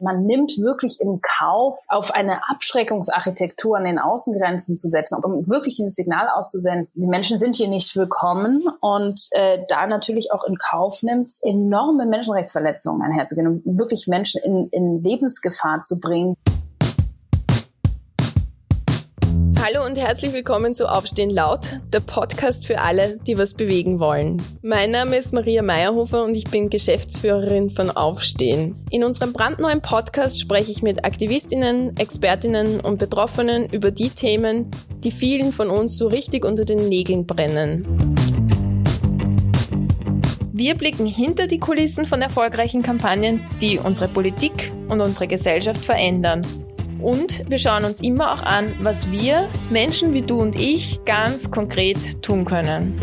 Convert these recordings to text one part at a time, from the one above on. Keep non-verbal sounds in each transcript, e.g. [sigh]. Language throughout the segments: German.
Man nimmt wirklich im Kauf, auf eine Abschreckungsarchitektur an den Außengrenzen zu setzen, um wirklich dieses Signal auszusenden, die Menschen sind hier nicht willkommen und äh, da natürlich auch in Kauf nimmt, enorme Menschenrechtsverletzungen einherzugehen und wirklich Menschen in, in Lebensgefahr zu bringen. Hallo und herzlich willkommen zu Aufstehen laut, der Podcast für alle, die was bewegen wollen. Mein Name ist Maria Meyerhofer und ich bin Geschäftsführerin von Aufstehen. In unserem brandneuen Podcast spreche ich mit Aktivistinnen, Expertinnen und Betroffenen über die Themen, die vielen von uns so richtig unter den Nägeln brennen. Wir blicken hinter die Kulissen von erfolgreichen Kampagnen, die unsere Politik und unsere Gesellschaft verändern und wir schauen uns immer auch an, was wir, Menschen wie du und ich, ganz konkret tun können.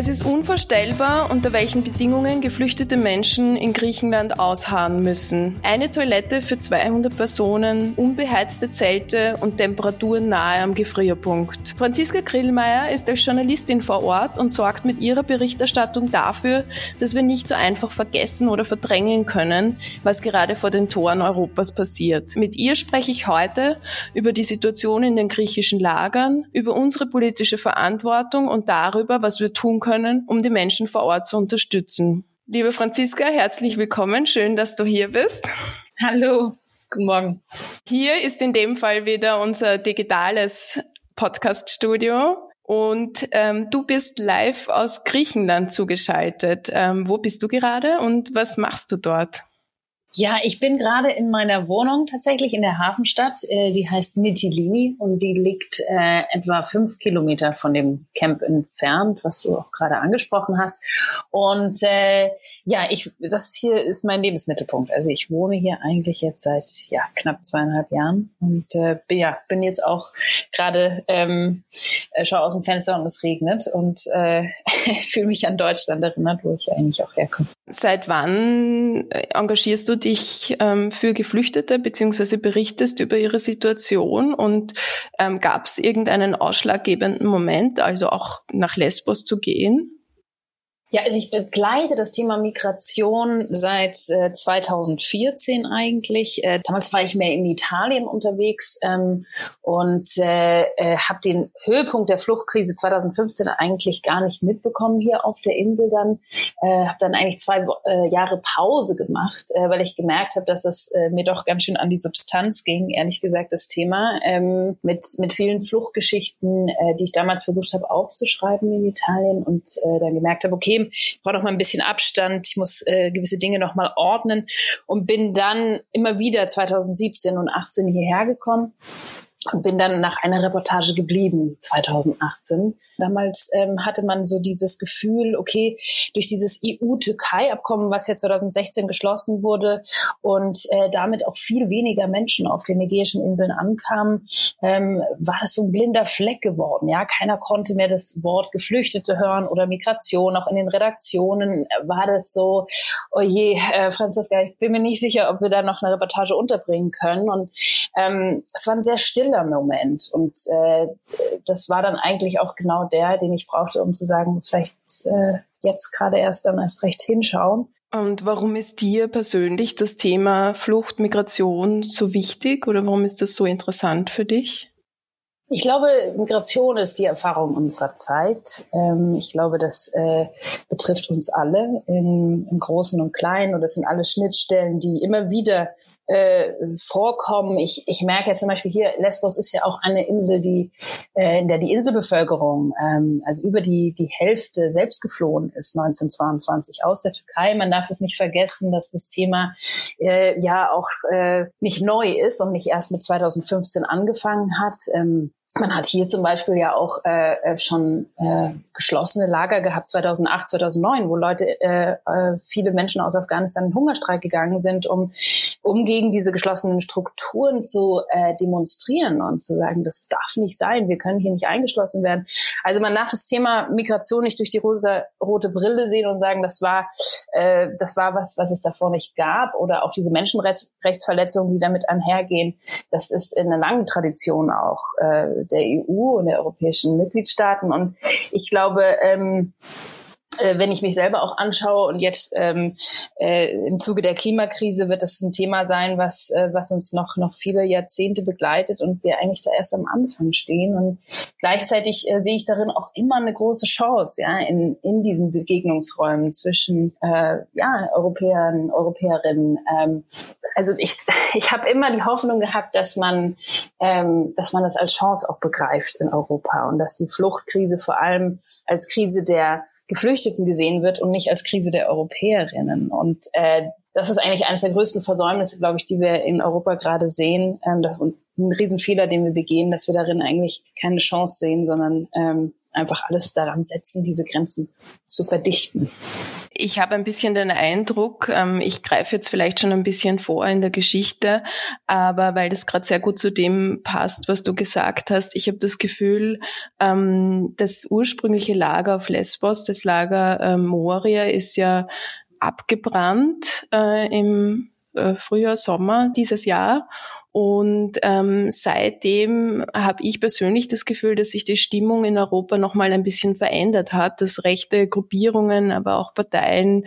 Es ist unvorstellbar, unter welchen Bedingungen geflüchtete Menschen in Griechenland ausharren müssen. Eine Toilette für 200 Personen, unbeheizte Zelte und Temperaturen nahe am Gefrierpunkt. Franziska Grillmeier ist als Journalistin vor Ort und sorgt mit ihrer Berichterstattung dafür, dass wir nicht so einfach vergessen oder verdrängen können, was gerade vor den Toren Europas passiert. Mit ihr spreche ich heute über die Situation in den griechischen Lagern, über unsere politische Verantwortung und darüber, was wir tun können, um die Menschen vor Ort zu unterstützen. Liebe Franziska, herzlich willkommen. Schön, dass du hier bist. Hallo, guten Morgen. Hier ist in dem Fall wieder unser digitales Podcast-Studio. Und ähm, du bist live aus Griechenland zugeschaltet. Ähm, wo bist du gerade und was machst du dort? Ja, ich bin gerade in meiner Wohnung tatsächlich in der Hafenstadt. Äh, die heißt Mytilini und die liegt äh, etwa fünf Kilometer von dem Camp entfernt, was du auch gerade angesprochen hast. Und äh, ja, ich, das hier ist mein Lebensmittelpunkt. Also ich wohne hier eigentlich jetzt seit ja knapp zweieinhalb Jahren und äh, ja bin jetzt auch gerade ähm, äh, schaue aus dem Fenster und es regnet und äh, [laughs] fühle mich an Deutschland erinnert, wo ich eigentlich auch herkomme. Seit wann äh, engagierst du dich ähm, für Geflüchtete beziehungsweise berichtest über ihre Situation und ähm, gab es irgendeinen ausschlaggebenden Moment, also auch nach Lesbos zu gehen? Ja, also ich begleite das Thema Migration seit äh, 2014 eigentlich. Äh, damals war ich mehr in Italien unterwegs ähm, und äh, äh, habe den Höhepunkt der Fluchtkrise 2015 eigentlich gar nicht mitbekommen hier auf der Insel. Dann äh, habe dann eigentlich zwei äh, Jahre Pause gemacht, äh, weil ich gemerkt habe, dass es äh, mir doch ganz schön an die Substanz ging. Ehrlich gesagt, das Thema ähm, mit mit vielen Fluchtgeschichten, äh, die ich damals versucht habe aufzuschreiben in Italien und äh, dann gemerkt habe, okay Problem. Ich brauche noch mal ein bisschen Abstand. Ich muss äh, gewisse Dinge noch mal ordnen und bin dann immer wieder 2017 und 18 hierher gekommen und bin dann nach einer Reportage geblieben 2018 Damals ähm, hatte man so dieses Gefühl, okay, durch dieses EU-Türkei-Abkommen, was ja 2016 geschlossen wurde und äh, damit auch viel weniger Menschen auf den Ägäischen Inseln ankamen, ähm, war das so ein blinder Fleck geworden. Ja, keiner konnte mehr das Wort Geflüchtete hören oder Migration. Auch in den Redaktionen war das so, oh je, äh, Franziska, ich bin mir nicht sicher, ob wir da noch eine Reportage unterbringen können. Und ähm, es war ein sehr stiller Moment. Und äh, das war dann eigentlich auch genau der, den ich brauchte, um zu sagen, vielleicht äh, jetzt gerade erst dann erst recht hinschauen. Und warum ist dir persönlich das Thema Flucht, Migration so wichtig oder warum ist das so interessant für dich? Ich glaube, Migration ist die Erfahrung unserer Zeit. Ähm, ich glaube, das äh, betrifft uns alle im, im Großen und Kleinen und das sind alle Schnittstellen, die immer wieder äh, vorkommen. Ich, ich merke ja zum Beispiel hier, Lesbos ist ja auch eine Insel, die äh, in der die Inselbevölkerung, ähm, also über die, die Hälfte selbst geflohen ist 1922 aus der Türkei. Man darf das nicht vergessen, dass das Thema äh, ja auch äh, nicht neu ist und nicht erst mit 2015 angefangen hat. Ähm, man hat hier zum Beispiel ja auch äh, äh schon äh, geschlossene Lager gehabt 2008, 2009, wo Leute, äh, äh, viele Menschen aus Afghanistan in Hungerstreik gegangen sind, um, um gegen diese geschlossenen Strukturen zu äh, demonstrieren und zu sagen, das darf nicht sein, wir können hier nicht eingeschlossen werden. Also man darf das Thema Migration nicht durch die rosa, rote Brille sehen und sagen, das war, äh, das war was, was es davor nicht gab oder auch diese Menschenrechtsverletzungen, die damit einhergehen. Das ist in einer langen Tradition auch äh, der EU und der europäischen Mitgliedstaaten. Und ich glaube, ähm, äh, wenn ich mich selber auch anschaue und jetzt ähm, äh, im Zuge der Klimakrise wird das ein Thema sein, was, äh, was uns noch, noch viele Jahrzehnte begleitet und wir eigentlich da erst am Anfang stehen. Und gleichzeitig äh, sehe ich darin auch immer eine große Chance, ja, in, in diesen Begegnungsräumen zwischen äh, ja, Europäern, Europäerinnen. Ähm, also ich, [laughs] ich habe immer die Hoffnung gehabt, dass man, ähm, dass man das als Chance auch begreift in Europa und dass die Fluchtkrise vor allem als Krise der Geflüchteten gesehen wird und nicht als Krise der Europäerinnen. Und äh, das ist eigentlich eines der größten Versäumnisse, glaube ich, die wir in Europa gerade sehen. Ähm, das, und ein Riesenfehler, den wir begehen, dass wir darin eigentlich keine Chance sehen, sondern ähm, einfach alles daran setzen, diese Grenzen zu verdichten. Ich habe ein bisschen den Eindruck, ähm, ich greife jetzt vielleicht schon ein bisschen vor in der Geschichte, aber weil das gerade sehr gut zu dem passt, was du gesagt hast, ich habe das Gefühl, ähm, das ursprüngliche Lager auf Lesbos, das Lager äh, Moria, ist ja abgebrannt äh, im äh, Frühjahr, Sommer dieses Jahr. Und ähm, seitdem habe ich persönlich das Gefühl, dass sich die Stimmung in Europa nochmal ein bisschen verändert hat, dass rechte Gruppierungen, aber auch Parteien,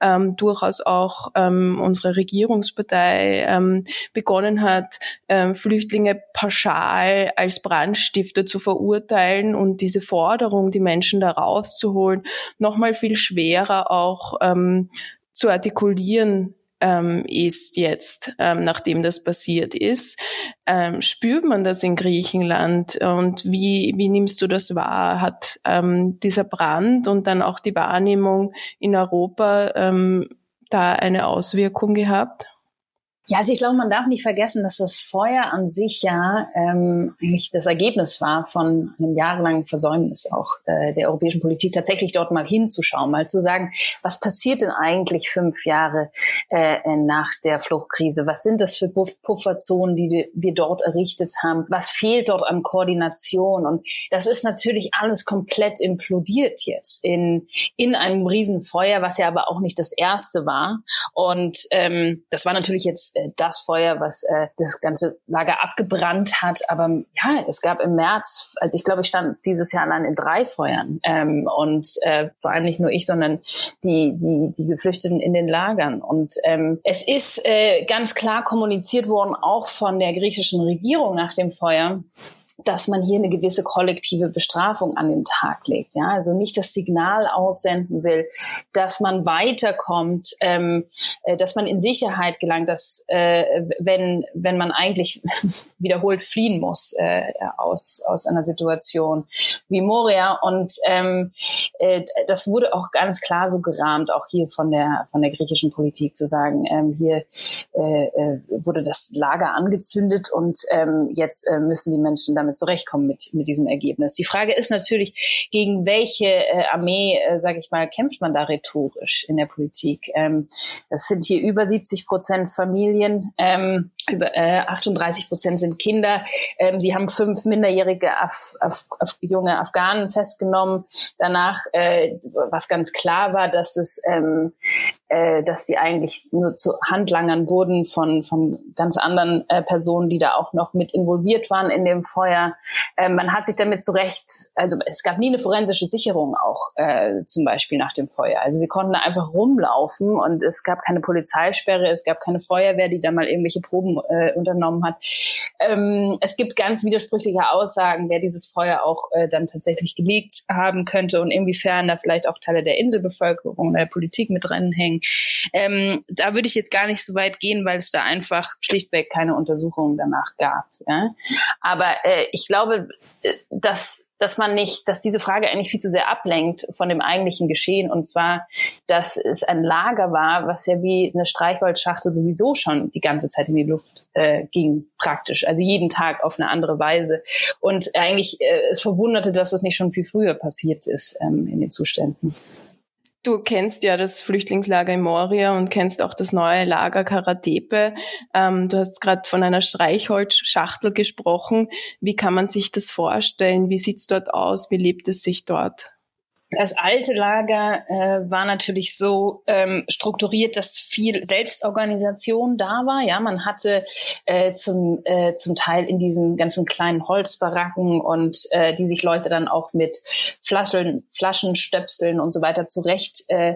ähm, durchaus auch ähm, unsere Regierungspartei ähm, begonnen hat, ähm, Flüchtlinge pauschal als Brandstifter zu verurteilen und diese Forderung, die Menschen da rauszuholen, nochmal viel schwerer auch ähm, zu artikulieren ähm, ist jetzt, ähm, nachdem das passiert ist. Ähm, spürt man das in Griechenland und wie, wie nimmst du das wahr? Hat ähm, dieser Brand und dann auch die Wahrnehmung in Europa ähm, da eine Auswirkung gehabt? Ja, also ich glaube, man darf nicht vergessen, dass das Feuer an sich ja ähm, eigentlich das Ergebnis war von einem jahrelangen Versäumnis auch äh, der europäischen Politik, tatsächlich dort mal hinzuschauen, mal zu sagen, was passiert denn eigentlich fünf Jahre äh, nach der Fluchtkrise? Was sind das für Pufferzonen, die wir dort errichtet haben? Was fehlt dort an Koordination? Und das ist natürlich alles komplett implodiert jetzt in, in einem Riesenfeuer, was ja aber auch nicht das erste war. Und ähm, das war natürlich jetzt das Feuer, was äh, das ganze Lager abgebrannt hat. Aber ja, es gab im März, also ich glaube, ich stand dieses Jahr allein in drei Feuern. Ähm, und äh, vor allem nicht nur ich, sondern die, die, die Geflüchteten in den Lagern. Und ähm, es ist äh, ganz klar kommuniziert worden, auch von der griechischen Regierung nach dem Feuer, dass man hier eine gewisse kollektive Bestrafung an den Tag legt. Ja, also nicht das Signal aussenden will, dass man weiterkommt, ähm, äh, dass man in Sicherheit gelangt, dass äh, wenn wenn man eigentlich [laughs] wiederholt fliehen muss äh, aus aus einer Situation wie Moria und ähm, äh, das wurde auch ganz klar so gerahmt, auch hier von der von der griechischen Politik zu sagen, ähm, hier äh, äh wurde das Lager angezündet und ähm, jetzt äh, müssen die Menschen damit damit zurechtkommen mit, mit diesem Ergebnis. Die Frage ist natürlich, gegen welche äh, Armee, äh, sage ich mal, kämpft man da rhetorisch in der Politik? Ähm, das sind hier über 70 Prozent Familien. Ähm, über äh, 38 Prozent sind Kinder. Ähm, sie haben fünf minderjährige Af Af Af junge Afghanen festgenommen. Danach, äh, was ganz klar war, dass es ähm, äh, dass sie eigentlich nur zu Handlangern wurden von, von ganz anderen äh, Personen, die da auch noch mit involviert waren in dem Feuer. Äh, man hat sich damit zurecht, also es gab nie eine forensische Sicherung auch äh, zum Beispiel nach dem Feuer. Also wir konnten da einfach rumlaufen und es gab keine Polizeisperre, es gab keine Feuerwehr, die da mal irgendwelche Proben äh, unternommen hat. Ähm, es gibt ganz widersprüchliche Aussagen, wer dieses Feuer auch äh, dann tatsächlich gelegt haben könnte und inwiefern da vielleicht auch Teile der Inselbevölkerung oder der Politik mit drin hängen. Ähm, da würde ich jetzt gar nicht so weit gehen, weil es da einfach schlichtweg keine Untersuchungen danach gab. Ja? Aber äh, ich glaube, äh, dass, dass man nicht, dass diese Frage eigentlich viel zu sehr ablenkt von dem eigentlichen Geschehen. Und zwar, dass es ein Lager war, was ja wie eine Streichholzschachtel sowieso schon die ganze Zeit in die Luft äh, ging, praktisch. Also jeden Tag auf eine andere Weise. Und eigentlich äh, es verwunderte, dass es nicht schon viel früher passiert ist ähm, in den Zuständen. Du kennst ja das Flüchtlingslager in Moria und kennst auch das neue Lager Karatepe. Ähm, du hast gerade von einer Streichholzschachtel gesprochen. Wie kann man sich das vorstellen? Wie sieht's dort aus? Wie lebt es sich dort? Das alte Lager äh, war natürlich so ähm, strukturiert, dass viel Selbstorganisation da war. Ja, man hatte äh, zum äh, zum Teil in diesen ganzen kleinen Holzbaracken und äh, die sich Leute dann auch mit Flaschen, Flaschenstöpseln und so weiter zurecht äh,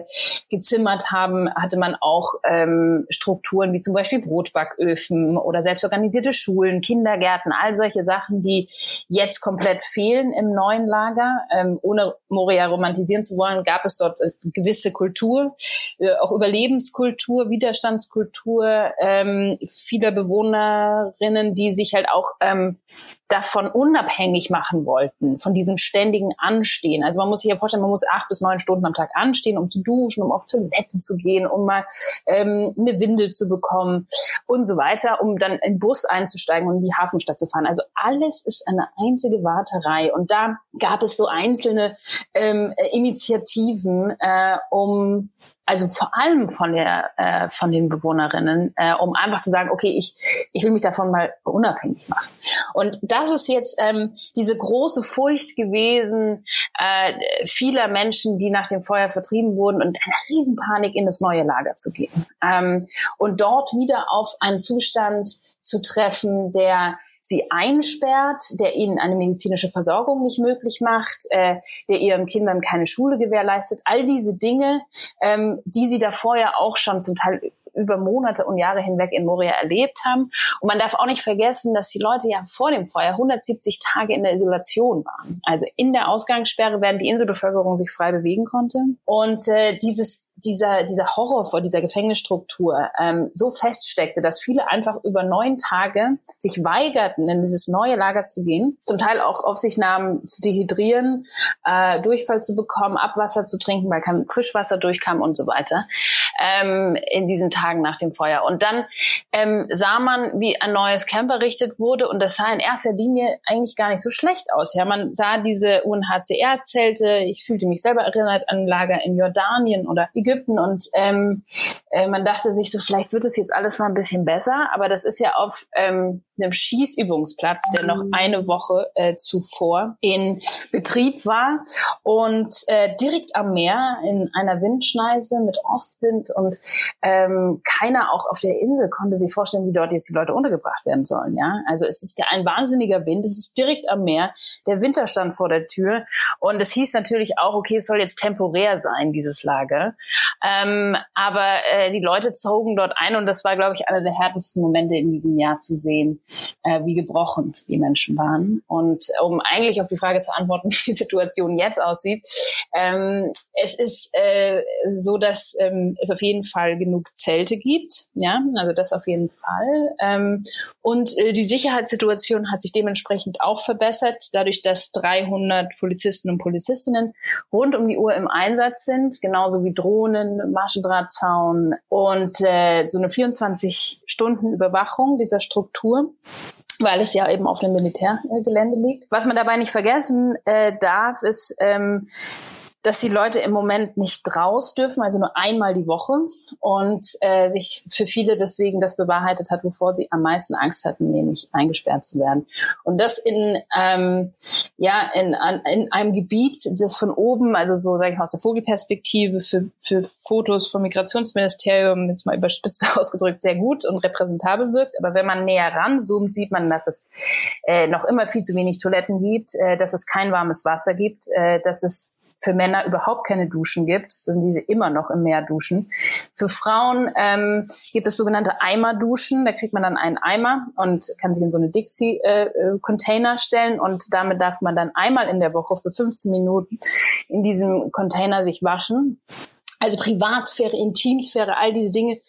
gezimmert haben, hatte man auch ähm, Strukturen wie zum Beispiel Brotbacköfen oder selbstorganisierte Schulen, Kindergärten, all solche Sachen, die jetzt komplett fehlen im neuen Lager. Ähm, ohne Moria romantisieren zu wollen, gab es dort äh, gewisse Kultur, äh, auch Überlebenskultur, Widerstandskultur ähm, vieler Bewohnerinnen, die sich halt auch ähm, davon unabhängig machen wollten, von diesem ständigen Anstehen. Also man muss sich ja vorstellen, man muss acht bis neun Stunden am Tag anstehen, um zu duschen, um auf Toilette zu gehen, um mal ähm, eine Windel zu bekommen und so weiter, um dann in Bus einzusteigen und in die Hafenstadt zu fahren. Also alles ist eine einzige Warterei. Und da gab es so einzelne ähm, Initiativen, äh, um also vor allem von der äh, von den Bewohnerinnen, äh, um einfach zu sagen, okay, ich ich will mich davon mal unabhängig machen. Und das ist jetzt ähm, diese große Furcht gewesen äh, vieler Menschen, die nach dem Feuer vertrieben wurden und eine Riesenpanik in das neue Lager zu gehen ähm, und dort wieder auf einen Zustand zu treffen, der sie einsperrt, der ihnen eine medizinische Versorgung nicht möglich macht, äh, der ihren Kindern keine Schule gewährleistet. All diese Dinge, ähm, die sie da vorher auch schon zum Teil über Monate und Jahre hinweg in Moria erlebt haben. Und man darf auch nicht vergessen, dass die Leute ja vor dem Feuer 170 Tage in der Isolation waren. Also in der Ausgangssperre, während die Inselbevölkerung sich frei bewegen konnte. Und äh, dieses dieser, dieser Horror vor dieser Gefängnisstruktur ähm, so feststeckte, dass viele einfach über neun Tage sich weigerten, in dieses neue Lager zu gehen, zum Teil auch auf sich nahmen, zu dehydrieren, äh, Durchfall zu bekommen, Abwasser zu trinken, weil kein Frischwasser durchkam und so weiter, ähm, in diesen Tagen nach dem Feuer. Und dann ähm, sah man, wie ein neues Camp errichtet wurde und das sah in erster Linie eigentlich gar nicht so schlecht aus. Ja, man sah diese UNHCR-Zelte, ich fühlte mich selber erinnert an Lager in Jordanien oder Ägypten und ähm, äh, man dachte sich so, vielleicht wird es jetzt alles mal ein bisschen besser, aber das ist ja auf ähm, einem Schießübungsplatz, der noch mhm. eine Woche äh, zuvor in Betrieb war. Und äh, direkt am Meer in einer Windschneise mit Ostwind und ähm, keiner auch auf der Insel konnte sich vorstellen, wie dort jetzt die Leute untergebracht werden sollen. Ja, also es ist ja ein wahnsinniger Wind, es ist direkt am Meer, der Winter stand vor der Tür. Und es hieß natürlich auch, okay, es soll jetzt temporär sein, dieses Lager, ähm, aber äh, die Leute zogen dort ein. Und das war, glaube ich, einer der härtesten Momente in diesem Jahr zu sehen äh, wie gebrochen die Menschen waren. Und um eigentlich auf die Frage zu antworten, [laughs] wie die Situation jetzt aussieht, ähm, es ist äh, so, dass ähm, es auf jeden Fall genug Zelte gibt. Ja, also das auf jeden Fall. Ähm, und äh, die Sicherheitssituation hat sich dementsprechend auch verbessert, dadurch, dass 300 Polizisten und Polizistinnen rund um die Uhr im Einsatz sind, genauso wie Drohnen, Maschendrahtzaun und äh, so eine 24 Stunden Überwachung dieser Struktur weil es ja eben auf dem Militärgelände liegt. Was man dabei nicht vergessen äh, darf, ist, ähm, dass die Leute im Moment nicht raus dürfen, also nur einmal die Woche und äh, sich für viele deswegen das bewahrheitet hat, wovor sie am meisten Angst hatten, nämlich eingesperrt zu werden. Und das in ähm, ja in, in einem Gebiet, das von oben, also so sage ich mal aus der Vogelperspektive für, für Fotos vom Migrationsministerium jetzt mal überspitzt [laughs] ausgedrückt sehr gut und repräsentabel wirkt. Aber wenn man näher ranzoomt, sieht man, dass es äh, noch immer viel zu wenig Toiletten gibt, äh, dass es kein warmes Wasser gibt, äh, dass es für Männer überhaupt keine Duschen gibt, sind diese immer noch im Meer duschen. Für Frauen ähm, gibt es sogenannte Eimerduschen. Da kriegt man dann einen Eimer und kann sich in so eine Dixie-Container äh, stellen und damit darf man dann einmal in der Woche für 15 Minuten in diesem Container sich waschen. Also Privatsphäre, Intimsphäre, all diese Dinge,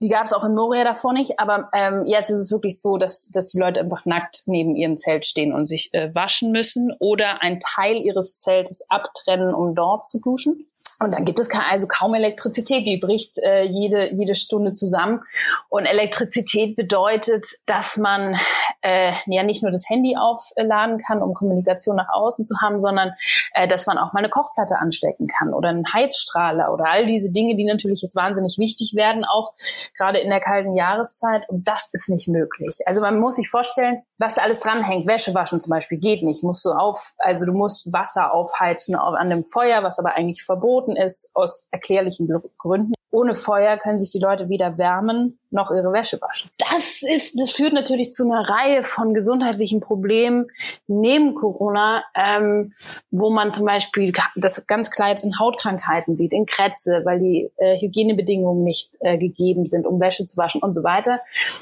die gab es auch in Moria davor nicht. Aber ähm, jetzt ist es wirklich so, dass, dass die Leute einfach nackt neben ihrem Zelt stehen und sich äh, waschen müssen oder einen Teil ihres Zeltes abtrennen, um dort zu duschen. Und dann gibt es also kaum Elektrizität, die bricht äh, jede, jede Stunde zusammen. Und Elektrizität bedeutet, dass man äh, ja nicht nur das Handy aufladen kann, um Kommunikation nach außen zu haben, sondern äh, dass man auch mal eine Kochplatte anstecken kann oder einen Heizstrahler oder all diese Dinge, die natürlich jetzt wahnsinnig wichtig werden, auch gerade in der kalten Jahreszeit. Und das ist nicht möglich. Also man muss sich vorstellen, was da alles dranhängt. Wäsche waschen zum Beispiel geht nicht. Musst du auf, also du musst Wasser aufheizen an dem Feuer, was aber eigentlich verboten ist aus erklärlichen Gründen. Ohne Feuer können sich die Leute weder wärmen noch ihre Wäsche waschen. Das ist, das führt natürlich zu einer Reihe von gesundheitlichen Problemen neben Corona, ähm, wo man zum Beispiel das ganz klar jetzt in Hautkrankheiten sieht, in Krätze, weil die äh, Hygienebedingungen nicht äh, gegeben sind, um Wäsche zu waschen und so weiter.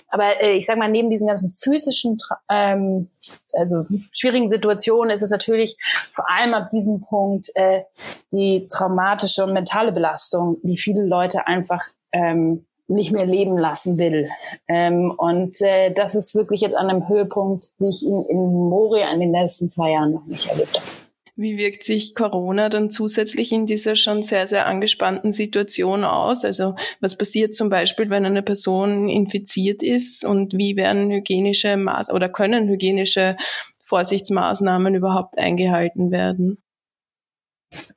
Aber äh, ich sage mal, neben diesen ganzen physischen ähm, also schwierigen Situationen ist es natürlich vor allem ab diesem Punkt äh, die traumatische und mentale Belastung, die viele Leute einfach ähm, nicht mehr leben lassen will. Ähm, und äh, das ist wirklich jetzt an einem Höhepunkt, wie ich ihn in Moria in den letzten zwei Jahren noch nicht erlebt habe. Wie wirkt sich Corona dann zusätzlich in dieser schon sehr, sehr angespannten Situation aus? Also was passiert zum Beispiel, wenn eine Person infiziert ist und wie werden hygienische Maß oder können hygienische Vorsichtsmaßnahmen überhaupt eingehalten werden?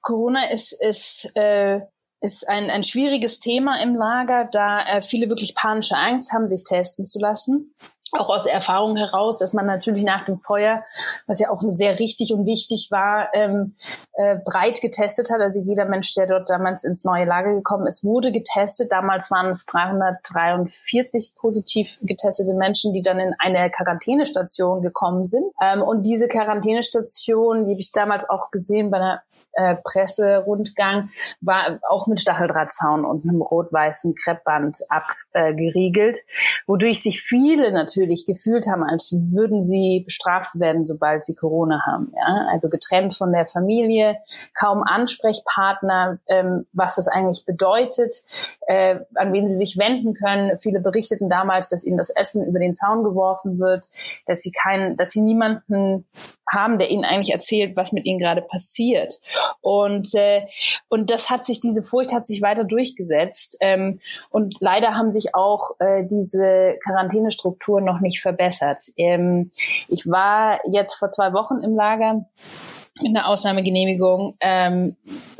Corona ist, ist äh, ist ein, ein schwieriges Thema im Lager, da äh, viele wirklich panische Angst haben, sich testen zu lassen auch aus der Erfahrung heraus, dass man natürlich nach dem Feuer, was ja auch sehr richtig und wichtig war, ähm, äh, breit getestet hat. Also jeder Mensch, der dort damals ins neue Lager gekommen ist, wurde getestet. Damals waren es 343 positiv getestete Menschen, die dann in eine Quarantänestation gekommen sind. Ähm, und diese Quarantänestation, die habe ich damals auch gesehen bei einer äh, Presserundgang war auch mit Stacheldrahtzaun und einem rot-weißen Kreppband abgeriegelt, wodurch sich viele natürlich gefühlt haben, als würden sie bestraft werden, sobald sie Corona haben. Ja? Also getrennt von der Familie, kaum Ansprechpartner, ähm, was das eigentlich bedeutet, äh, an wen sie sich wenden können. Viele berichteten damals, dass ihnen das Essen über den Zaun geworfen wird, dass sie keinen, dass sie niemanden haben, der ihnen eigentlich erzählt, was mit ihnen gerade passiert. Und, äh, und das hat sich, diese Furcht hat sich weiter durchgesetzt. Ähm, und leider haben sich auch äh, diese Quarantänestrukturen noch nicht verbessert. Ähm, ich war jetzt vor zwei Wochen im Lager mit einer Ausnahmegenehmigung, ähm,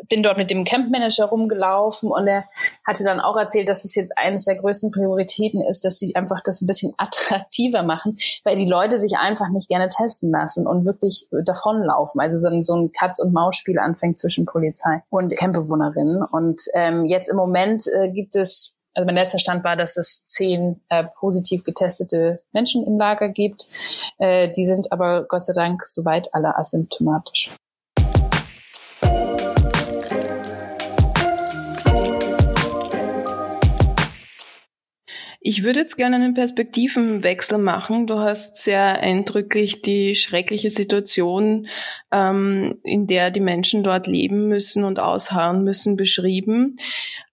bin dort mit dem Campmanager rumgelaufen und er hatte dann auch erzählt, dass es jetzt eines der größten Prioritäten ist, dass sie einfach das ein bisschen [laughs] attraktiver machen, weil die Leute sich einfach nicht gerne testen lassen und wirklich davonlaufen. Also so ein, so ein Katz- und Maus-Spiel anfängt zwischen Polizei und Campbewohnerinnen. Und ähm, jetzt im Moment äh, gibt es also mein letzter Stand war, dass es zehn äh, positiv getestete Menschen im Lager gibt. Äh, die sind aber Gott sei Dank soweit alle asymptomatisch. Ich würde jetzt gerne einen Perspektivenwechsel machen. Du hast sehr eindrücklich die schreckliche Situation, ähm, in der die Menschen dort leben müssen und ausharren müssen, beschrieben.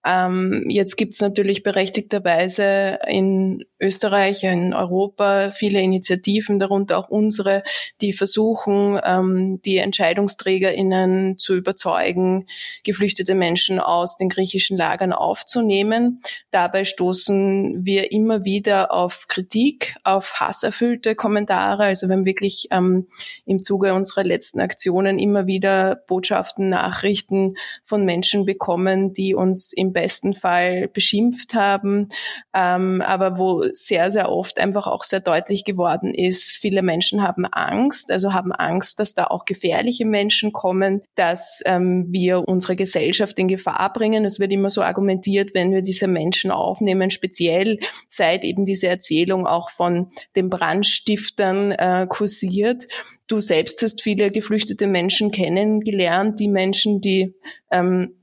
Ähm, jetzt gibt es natürlich berechtigterweise in Österreich, in Europa viele Initiativen, darunter auch unsere, die versuchen, ähm, die EntscheidungsträgerInnen zu überzeugen, geflüchtete Menschen aus den griechischen Lagern aufzunehmen. Dabei stoßen wir immer wieder auf Kritik, auf hasserfüllte Kommentare. Also wir haben wirklich ähm, im Zuge unserer letzten Aktionen immer wieder Botschaften, Nachrichten von Menschen bekommen, die uns im besten Fall beschimpft haben, ähm, aber wo sehr, sehr oft einfach auch sehr deutlich geworden ist, viele Menschen haben Angst, also haben Angst, dass da auch gefährliche Menschen kommen, dass ähm, wir unsere Gesellschaft in Gefahr bringen. Es wird immer so argumentiert, wenn wir diese Menschen aufnehmen, speziell seit eben diese Erzählung auch von den Brandstiftern äh, kursiert. Du selbst hast viele geflüchtete Menschen kennengelernt, die Menschen, die ähm,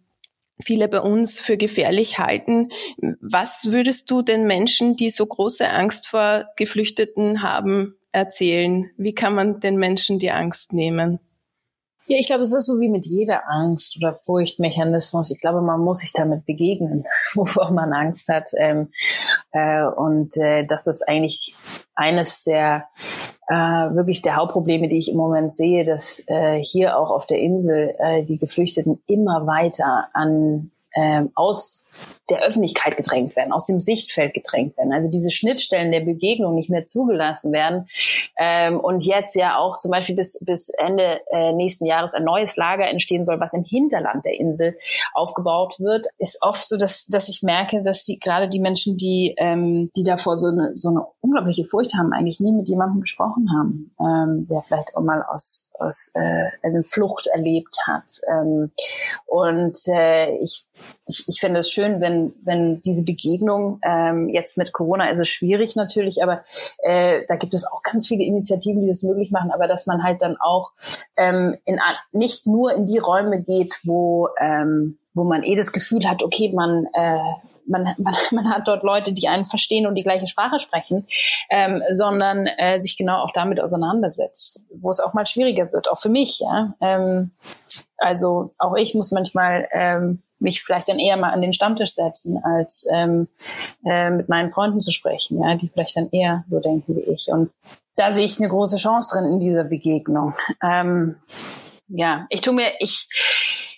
viele bei uns für gefährlich halten. Was würdest du den Menschen, die so große Angst vor Geflüchteten haben, erzählen? Wie kann man den Menschen die Angst nehmen? Ja, ich glaube, es ist so wie mit jeder Angst oder Furchtmechanismus. Ich glaube, man muss sich damit begegnen, [laughs] wovor man Angst hat. Ähm, äh, und äh, das ist eigentlich eines der äh, wirklich der Hauptprobleme, die ich im Moment sehe, dass äh, hier auch auf der Insel äh, die Geflüchteten immer weiter an ähm, aus der Öffentlichkeit gedrängt werden, aus dem Sichtfeld gedrängt werden. Also diese Schnittstellen der Begegnung nicht mehr zugelassen werden. Ähm, und jetzt ja auch zum Beispiel bis, bis Ende äh, nächsten Jahres ein neues Lager entstehen soll, was im Hinterland der Insel aufgebaut wird, ist oft so, dass, dass ich merke, dass die, gerade die Menschen, die, ähm, die davor so eine, so eine unglaubliche Furcht haben, eigentlich nie mit jemandem gesprochen haben, ähm, der vielleicht auch mal aus, aus äh, eine Flucht erlebt hat. Ähm, und äh, ich ich, ich finde es schön, wenn, wenn diese Begegnung, ähm, jetzt mit Corona ist es schwierig natürlich, aber äh, da gibt es auch ganz viele Initiativen, die das möglich machen, aber dass man halt dann auch ähm, in, nicht nur in die Räume geht, wo, ähm, wo man eh das Gefühl hat, okay, man, äh, man, [laughs] man, man hat dort Leute, die einen verstehen und die gleiche Sprache sprechen, ähm, sondern äh, sich genau auch damit auseinandersetzt, wo es auch mal schwieriger wird, auch für mich. Ja? Ähm, also auch ich muss manchmal ähm, mich vielleicht dann eher mal an den Stammtisch setzen, als ähm, äh, mit meinen Freunden zu sprechen, ja, die vielleicht dann eher so denken wie ich. Und da sehe ich eine große Chance drin in dieser Begegnung. Ähm, ja, ich tue mir, ich,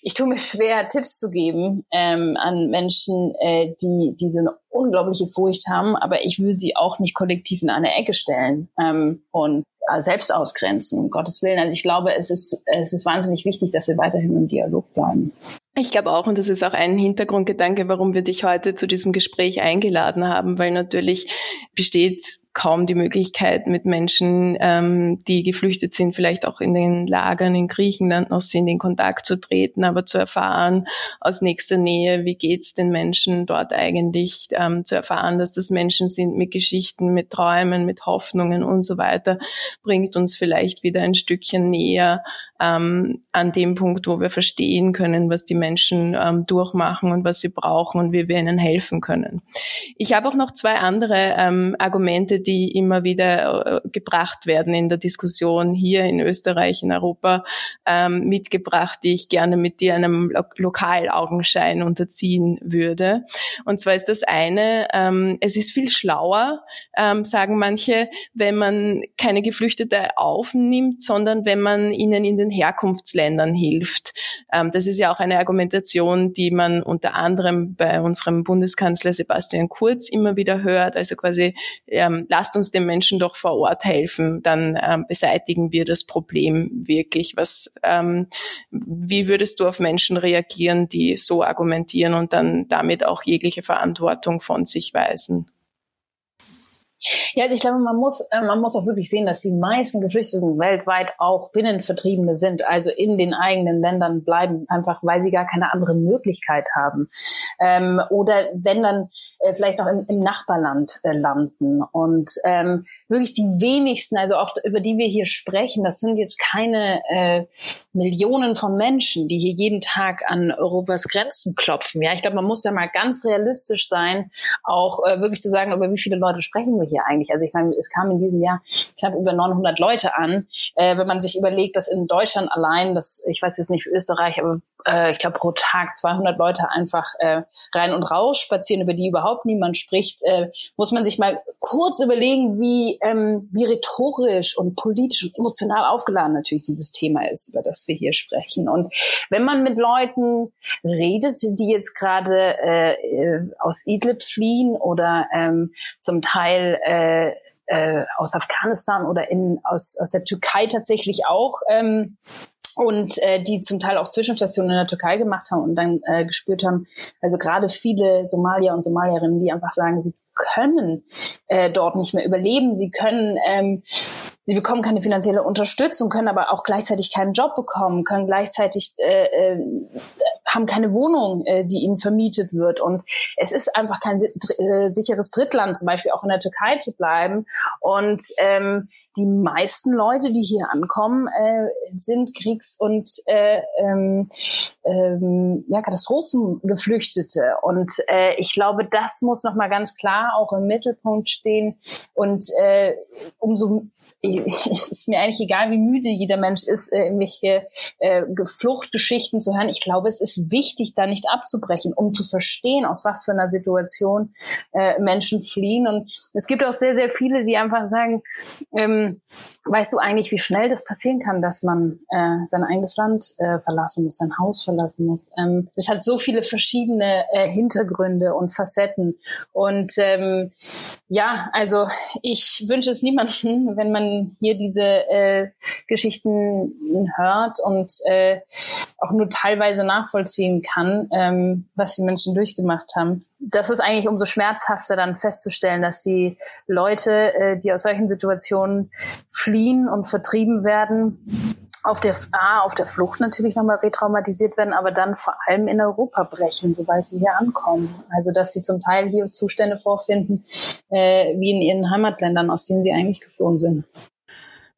ich tue mir schwer, Tipps zu geben ähm, an Menschen, äh, die, die so eine unglaubliche Furcht haben, aber ich will sie auch nicht kollektiv in eine Ecke stellen ähm, und äh, selbst ausgrenzen, um Gottes Willen. Also ich glaube, es ist, es ist wahnsinnig wichtig, dass wir weiterhin im Dialog bleiben. Ich glaube auch, und das ist auch ein Hintergrundgedanke, warum wir dich heute zu diesem Gespräch eingeladen haben, weil natürlich besteht kaum die Möglichkeit, mit Menschen, ähm, die geflüchtet sind, vielleicht auch in den Lagern in Griechenland noch sind, in Kontakt zu treten, aber zu erfahren aus nächster Nähe, wie geht's den Menschen dort eigentlich, ähm, zu erfahren, dass das Menschen sind mit Geschichten, mit Träumen, mit Hoffnungen und so weiter, bringt uns vielleicht wieder ein Stückchen näher ähm, an dem Punkt, wo wir verstehen können, was die Menschen ähm, durchmachen und was sie brauchen und wie wir ihnen helfen können. Ich habe auch noch zwei andere ähm, Argumente, die immer wieder äh, gebracht werden in der Diskussion hier in Österreich, in Europa, ähm, mitgebracht, die ich gerne mit dir einem Lo Lokalaugenschein unterziehen würde. Und zwar ist das eine, ähm, es ist viel schlauer, ähm, sagen manche, wenn man keine Geflüchtete aufnimmt, sondern wenn man ihnen in den Herkunftsländern hilft. Ähm, das ist ja auch eine Argumentation, die man unter anderem bei unserem Bundeskanzler Sebastian Kurz immer wieder hört. Also quasi ähm, lasst uns den Menschen doch vor Ort helfen, dann ähm, beseitigen wir das Problem wirklich. Was, ähm, wie würdest du auf Menschen reagieren, die so argumentieren und dann damit auch jegliche Verantwortung von sich weisen? Ja, also ich glaube, man muss, äh, man muss auch wirklich sehen, dass die meisten Geflüchteten weltweit auch Binnenvertriebene sind, also in den eigenen Ländern bleiben, einfach weil sie gar keine andere Möglichkeit haben. Ähm, oder wenn dann äh, vielleicht auch im, im Nachbarland äh, landen. Und ähm, wirklich die wenigsten, also auch über die wir hier sprechen, das sind jetzt keine äh, Millionen von Menschen, die hier jeden Tag an Europas Grenzen klopfen. Ja, ich glaube, man muss ja mal ganz realistisch sein, auch äh, wirklich zu sagen, über wie viele Leute sprechen wir hier eigentlich. Also ich meine, es kamen in diesem Jahr knapp über 900 Leute an. Äh, wenn man sich überlegt, dass in Deutschland allein, das ich weiß jetzt nicht für Österreich, aber äh, ich glaube pro Tag 200 Leute einfach äh, rein und raus spazieren, über die überhaupt niemand spricht, äh, muss man sich mal kurz überlegen, wie ähm, wie rhetorisch und politisch und emotional aufgeladen natürlich dieses Thema ist, über das wir hier sprechen. Und wenn man mit Leuten redet, die jetzt gerade äh, äh aus Idlib fliehen oder ähm, zum Teil äh, äh, aus Afghanistan oder in, aus, aus der Türkei tatsächlich auch ähm, und äh, die zum Teil auch Zwischenstationen in der Türkei gemacht haben und dann äh, gespürt haben, also gerade viele Somalier und Somalierinnen, die einfach sagen, sie können äh, dort nicht mehr überleben, sie können ähm, sie bekommen keine finanzielle Unterstützung, können aber auch gleichzeitig keinen Job bekommen, können gleichzeitig äh, äh, haben keine Wohnung, äh, die ihnen vermietet wird. Und es ist einfach kein äh, sicheres Drittland, zum Beispiel auch in der Türkei zu bleiben. Und ähm, die meisten Leute, die hier ankommen, äh, sind Kriegs- und äh, ähm, ähm, ja, Katastrophengeflüchtete. Und äh, ich glaube, das muss nochmal ganz klar auch im Mittelpunkt stehen. Und äh, umso [laughs] ist mir eigentlich egal, wie müde jeder Mensch ist, äh, irgendwelche äh, Fluchtgeschichten zu hören. Ich glaube, es ist wichtig, da nicht abzubrechen, um zu verstehen, aus was für einer Situation äh, Menschen fliehen. Und es gibt auch sehr, sehr viele, die einfach sagen, ähm, weißt du eigentlich, wie schnell das passieren kann, dass man äh, sein eigenes Land äh, verlassen muss, sein Haus verlassen muss. Ähm, es hat so viele verschiedene äh, Hintergründe und Facetten. Und ähm, ja, also ich wünsche es niemandem, [laughs] wenn man hier diese äh, Geschichten hört und äh, auch nur teilweise nachvollziehen kann, ähm, was die Menschen durchgemacht haben. Das ist eigentlich umso schmerzhafter dann festzustellen, dass die Leute, äh, die aus solchen Situationen fliehen und vertrieben werden, auf der, ah, auf der Flucht natürlich nochmal retraumatisiert werden, aber dann vor allem in Europa brechen, sobald sie hier ankommen. Also dass sie zum Teil hier Zustände vorfinden, äh, wie in ihren Heimatländern, aus denen sie eigentlich geflohen sind.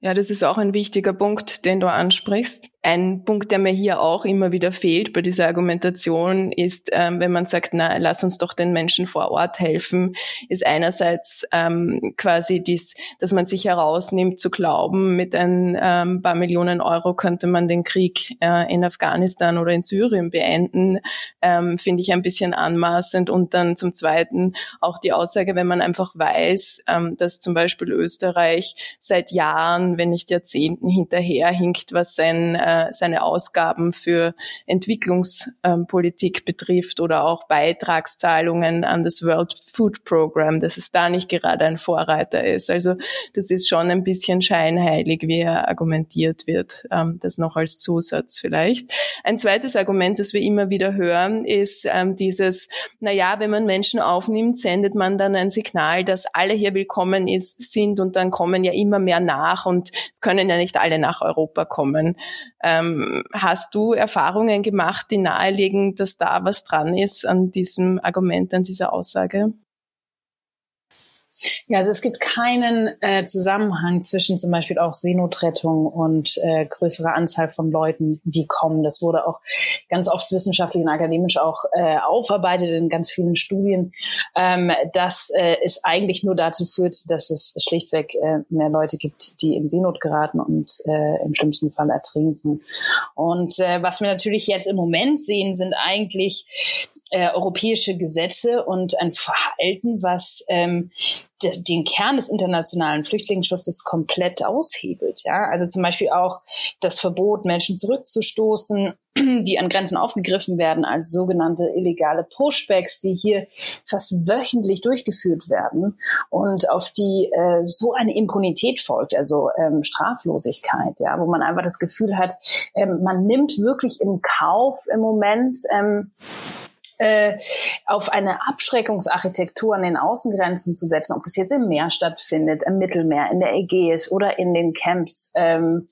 Ja, das ist auch ein wichtiger Punkt, den du ansprichst. Ein Punkt, der mir hier auch immer wieder fehlt bei dieser Argumentation, ist, ähm, wenn man sagt, na, lass uns doch den Menschen vor Ort helfen, ist einerseits ähm, quasi dies, dass man sich herausnimmt zu glauben, mit ein ähm, paar Millionen Euro könnte man den Krieg äh, in Afghanistan oder in Syrien beenden, ähm, finde ich ein bisschen anmaßend. Und dann zum Zweiten auch die Aussage, wenn man einfach weiß, ähm, dass zum Beispiel Österreich seit Jahren, wenn nicht Jahrzehnten hinterherhinkt, was sein äh, seine Ausgaben für Entwicklungspolitik betrifft oder auch Beitragszahlungen an das World Food Program, dass es da nicht gerade ein Vorreiter ist. Also das ist schon ein bisschen scheinheilig, wie er argumentiert wird. Ähm, das noch als Zusatz vielleicht. Ein zweites Argument, das wir immer wieder hören, ist ähm, dieses, na ja, wenn man Menschen aufnimmt, sendet man dann ein Signal, dass alle hier willkommen ist, sind und dann kommen ja immer mehr nach und es können ja nicht alle nach Europa kommen. Ähm, hast du Erfahrungen gemacht, die nahelegen, dass da was dran ist an diesem Argument, an dieser Aussage? Ja, also es gibt keinen äh, Zusammenhang zwischen zum Beispiel auch Seenotrettung und äh, größerer Anzahl von Leuten, die kommen. Das wurde auch ganz oft wissenschaftlich und akademisch auch äh, aufarbeitet in ganz vielen Studien, ähm, dass äh, es eigentlich nur dazu führt, dass es schlichtweg äh, mehr Leute gibt, die in Seenot geraten und äh, im schlimmsten Fall ertrinken. Und äh, was wir natürlich jetzt im Moment sehen, sind eigentlich äh, europäische Gesetze und ein Verhalten, was ähm, den Kern des internationalen Flüchtlingsschutzes komplett aushebelt. Ja, also zum Beispiel auch das Verbot, Menschen zurückzustoßen, [clears throat] die an Grenzen aufgegriffen werden, als sogenannte illegale Pushbacks, die hier fast wöchentlich durchgeführt werden und auf die äh, so eine Impunität folgt, also ähm, Straflosigkeit, ja, wo man einfach das Gefühl hat, ähm, man nimmt wirklich im Kauf im Moment ähm, äh, auf eine Abschreckungsarchitektur an den Außengrenzen zu setzen, ob das jetzt im Meer stattfindet, im Mittelmeer, in der Ägäis oder in den Camps. Ähm,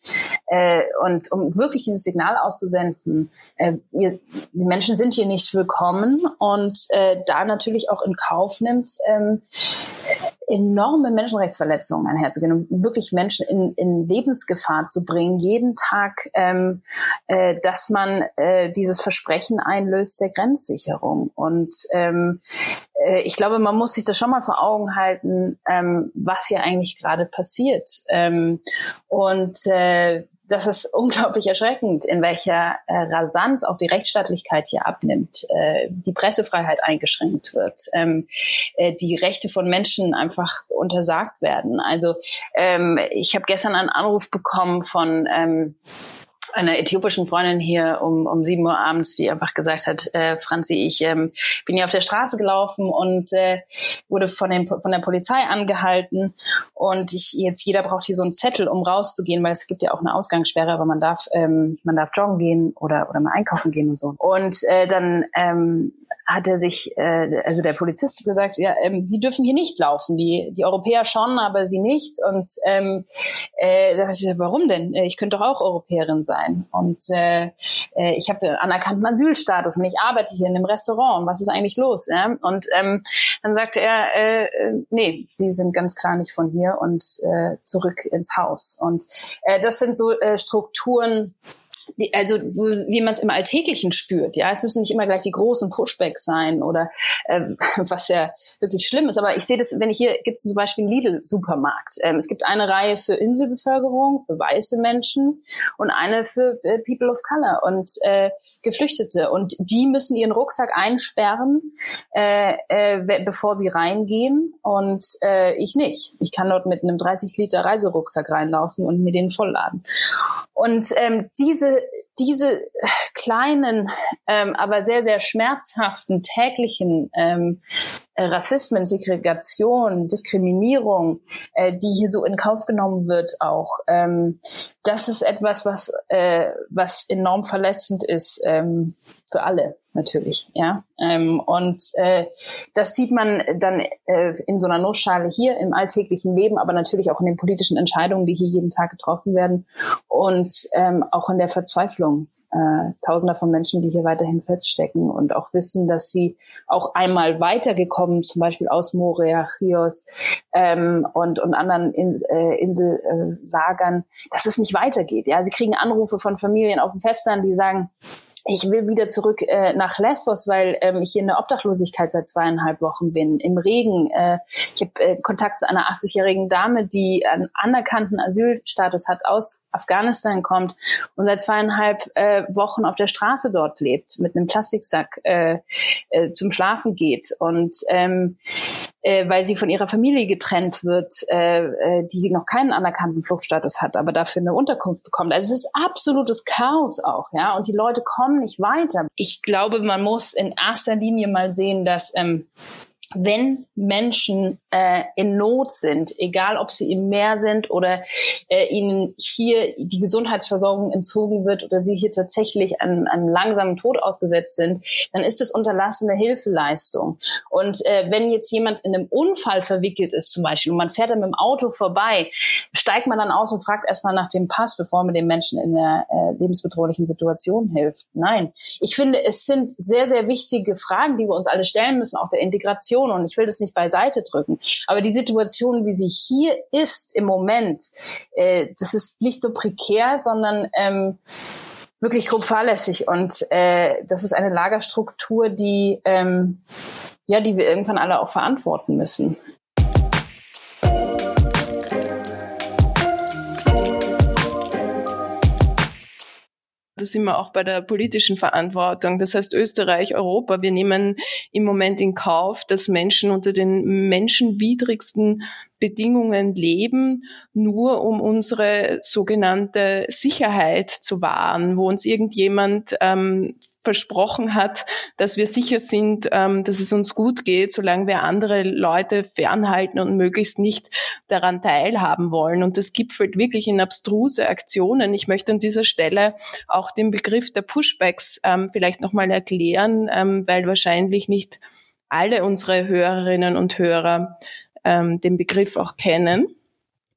äh, und um wirklich dieses Signal auszusenden, äh, ihr, die Menschen sind hier nicht willkommen und äh, da natürlich auch in Kauf nimmt, ähm, enorme Menschenrechtsverletzungen einherzugehen und wirklich Menschen in, in Lebensgefahr zu bringen, jeden Tag, ähm, äh, dass man äh, dieses Versprechen einlöst der Grenzsicherung. Und ähm, äh, ich glaube, man muss sich das schon mal vor Augen halten, ähm, was hier eigentlich gerade passiert. Ähm, und äh, das ist [laughs] unglaublich erschreckend, in welcher äh, Rasanz auch die Rechtsstaatlichkeit hier abnimmt, äh, die Pressefreiheit eingeschränkt wird, ähm, äh, die Rechte von Menschen einfach untersagt werden. Also ähm, ich habe gestern einen Anruf bekommen von ähm, einer äthiopischen Freundin hier um, um sieben Uhr abends, die einfach gesagt hat, äh, Franzi, ich ähm, bin hier auf der Straße gelaufen und äh, wurde von, den, von der Polizei angehalten und ich jetzt jeder braucht hier so einen Zettel, um rauszugehen, weil es gibt ja auch eine Ausgangssperre, aber man darf ähm, man darf joggen gehen oder oder mal einkaufen gehen und so. Und äh, dann ähm, hat er sich, äh, also der Polizist gesagt, ja, ähm, sie dürfen hier nicht laufen, die, die Europäer schon, aber sie nicht. Und ähm, äh, da dachte ich, warum denn? Äh, ich könnte doch auch Europäerin sein. Und äh, äh, ich habe anerkannten Asylstatus und ich arbeite hier in einem Restaurant. Was ist eigentlich los? Ja? Und ähm, dann sagte er, äh, äh, nee, die sind ganz klar nicht von hier und äh, zurück ins Haus. Und äh, das sind so äh, Strukturen, also wie man es im Alltäglichen spürt. Ja, es müssen nicht immer gleich die großen Pushbacks sein oder ähm, [laughs] was ja wirklich schlimm ist. Aber ich sehe das, wenn ich hier gibt es zum Beispiel einen Lidl-Supermarkt. Ähm, es gibt eine Reihe für Inselbevölkerung, für weiße Menschen und eine für äh, People of Color und äh, Geflüchtete. Und die müssen ihren Rucksack einsperren, äh, äh, bevor sie reingehen. Und äh, ich nicht. Ich kann dort mit einem 30 Liter Reiserucksack reinlaufen und mir den vollladen. Und ähm, diese, diese kleinen, ähm, aber sehr, sehr schmerzhaften täglichen ähm, äh, Rassismen, Segregation, Diskriminierung, äh, die hier so in Kauf genommen wird, auch, ähm, das ist etwas, was, äh, was enorm verletzend ist ähm, für alle natürlich, ja. Ähm, und äh, das sieht man dann äh, in so einer Nussschale hier im alltäglichen Leben, aber natürlich auch in den politischen Entscheidungen, die hier jeden Tag getroffen werden und ähm, auch in der Verzweiflung äh, Tausender von Menschen, die hier weiterhin feststecken und auch wissen, dass sie auch einmal weitergekommen, zum Beispiel aus Moria, Chios ähm, und, und anderen in, äh, Insellagern, äh, dass es nicht weitergeht. Ja, sie kriegen Anrufe von Familien auf dem Festland, die sagen, ich will wieder zurück äh, nach Lesbos, weil ähm, ich hier in der Obdachlosigkeit seit zweieinhalb Wochen bin, im Regen. Äh, ich habe äh, Kontakt zu einer 80-jährigen Dame, die einen anerkannten Asylstatus hat, aus Afghanistan kommt und seit zweieinhalb äh, Wochen auf der Straße dort lebt, mit einem Plastiksack äh, äh, zum Schlafen geht. Und ähm, äh, weil sie von ihrer Familie getrennt wird, äh, äh, die noch keinen anerkannten Fluchtstatus hat, aber dafür eine Unterkunft bekommt. Also es ist absolutes Chaos auch, ja. Und die Leute kommen nicht weiter. Ich glaube, man muss in erster Linie mal sehen, dass ähm, wenn Menschen äh, in Not sind, egal ob sie im Meer sind oder äh, ihnen hier die Gesundheitsversorgung entzogen wird oder sie hier tatsächlich einem, einem langsamen Tod ausgesetzt sind, dann ist es unterlassene Hilfeleistung. Und äh, wenn jetzt jemand in einem Unfall verwickelt ist zum Beispiel und man fährt dann mit dem Auto vorbei, steigt man dann aus und fragt erstmal nach dem Pass, bevor man dem Menschen in der äh, lebensbedrohlichen Situation hilft. Nein, ich finde, es sind sehr, sehr wichtige Fragen, die wir uns alle stellen müssen, auch der Integration Situation und ich will das nicht beiseite drücken. Aber die Situation, wie sie hier ist im Moment, äh, das ist nicht nur prekär, sondern ähm, wirklich grob fahrlässig. Und äh, das ist eine Lagerstruktur, die ähm, ja, die wir irgendwann alle auch verantworten müssen. Sind wir auch bei der politischen Verantwortung. Das heißt, Österreich, Europa, wir nehmen im Moment in Kauf, dass Menschen unter den menschenwidrigsten Bedingungen leben, nur um unsere sogenannte Sicherheit zu wahren, wo uns irgendjemand ähm, versprochen hat, dass wir sicher sind, ähm, dass es uns gut geht, solange wir andere Leute fernhalten und möglichst nicht daran teilhaben wollen. Und das gipfelt wirklich in abstruse Aktionen. Ich möchte an dieser Stelle auch den Begriff der Pushbacks ähm, vielleicht nochmal erklären, ähm, weil wahrscheinlich nicht alle unsere Hörerinnen und Hörer ähm, den Begriff auch kennen.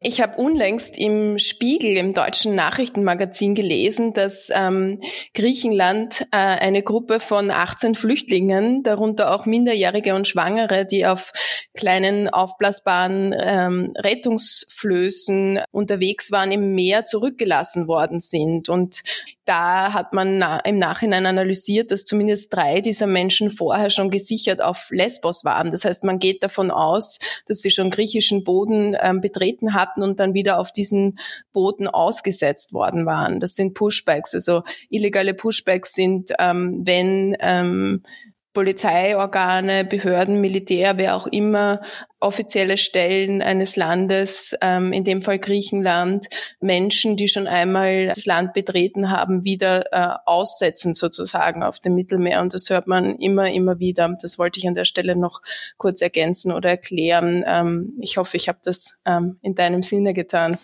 Ich habe unlängst im Spiegel, im deutschen Nachrichtenmagazin gelesen, dass ähm, Griechenland äh, eine Gruppe von 18 Flüchtlingen, darunter auch Minderjährige und Schwangere, die auf kleinen aufblasbaren ähm, Rettungsflößen unterwegs waren, im Meer zurückgelassen worden sind. Und da hat man na im Nachhinein analysiert, dass zumindest drei dieser Menschen vorher schon gesichert auf Lesbos waren. Das heißt, man geht davon aus, dass sie schon griechischen Boden ähm, betreten hatten und dann wieder auf diesen Booten ausgesetzt worden waren. Das sind Pushbacks. Also illegale Pushbacks sind, ähm, wenn ähm, Polizeiorgane, Behörden, Militär, wer auch immer, offizielle Stellen eines Landes, ähm, in dem Fall Griechenland, Menschen, die schon einmal das Land betreten haben, wieder äh, aussetzen sozusagen auf dem Mittelmeer. Und das hört man immer, immer wieder. Das wollte ich an der Stelle noch kurz ergänzen oder erklären. Ähm, ich hoffe, ich habe das ähm, in deinem Sinne getan.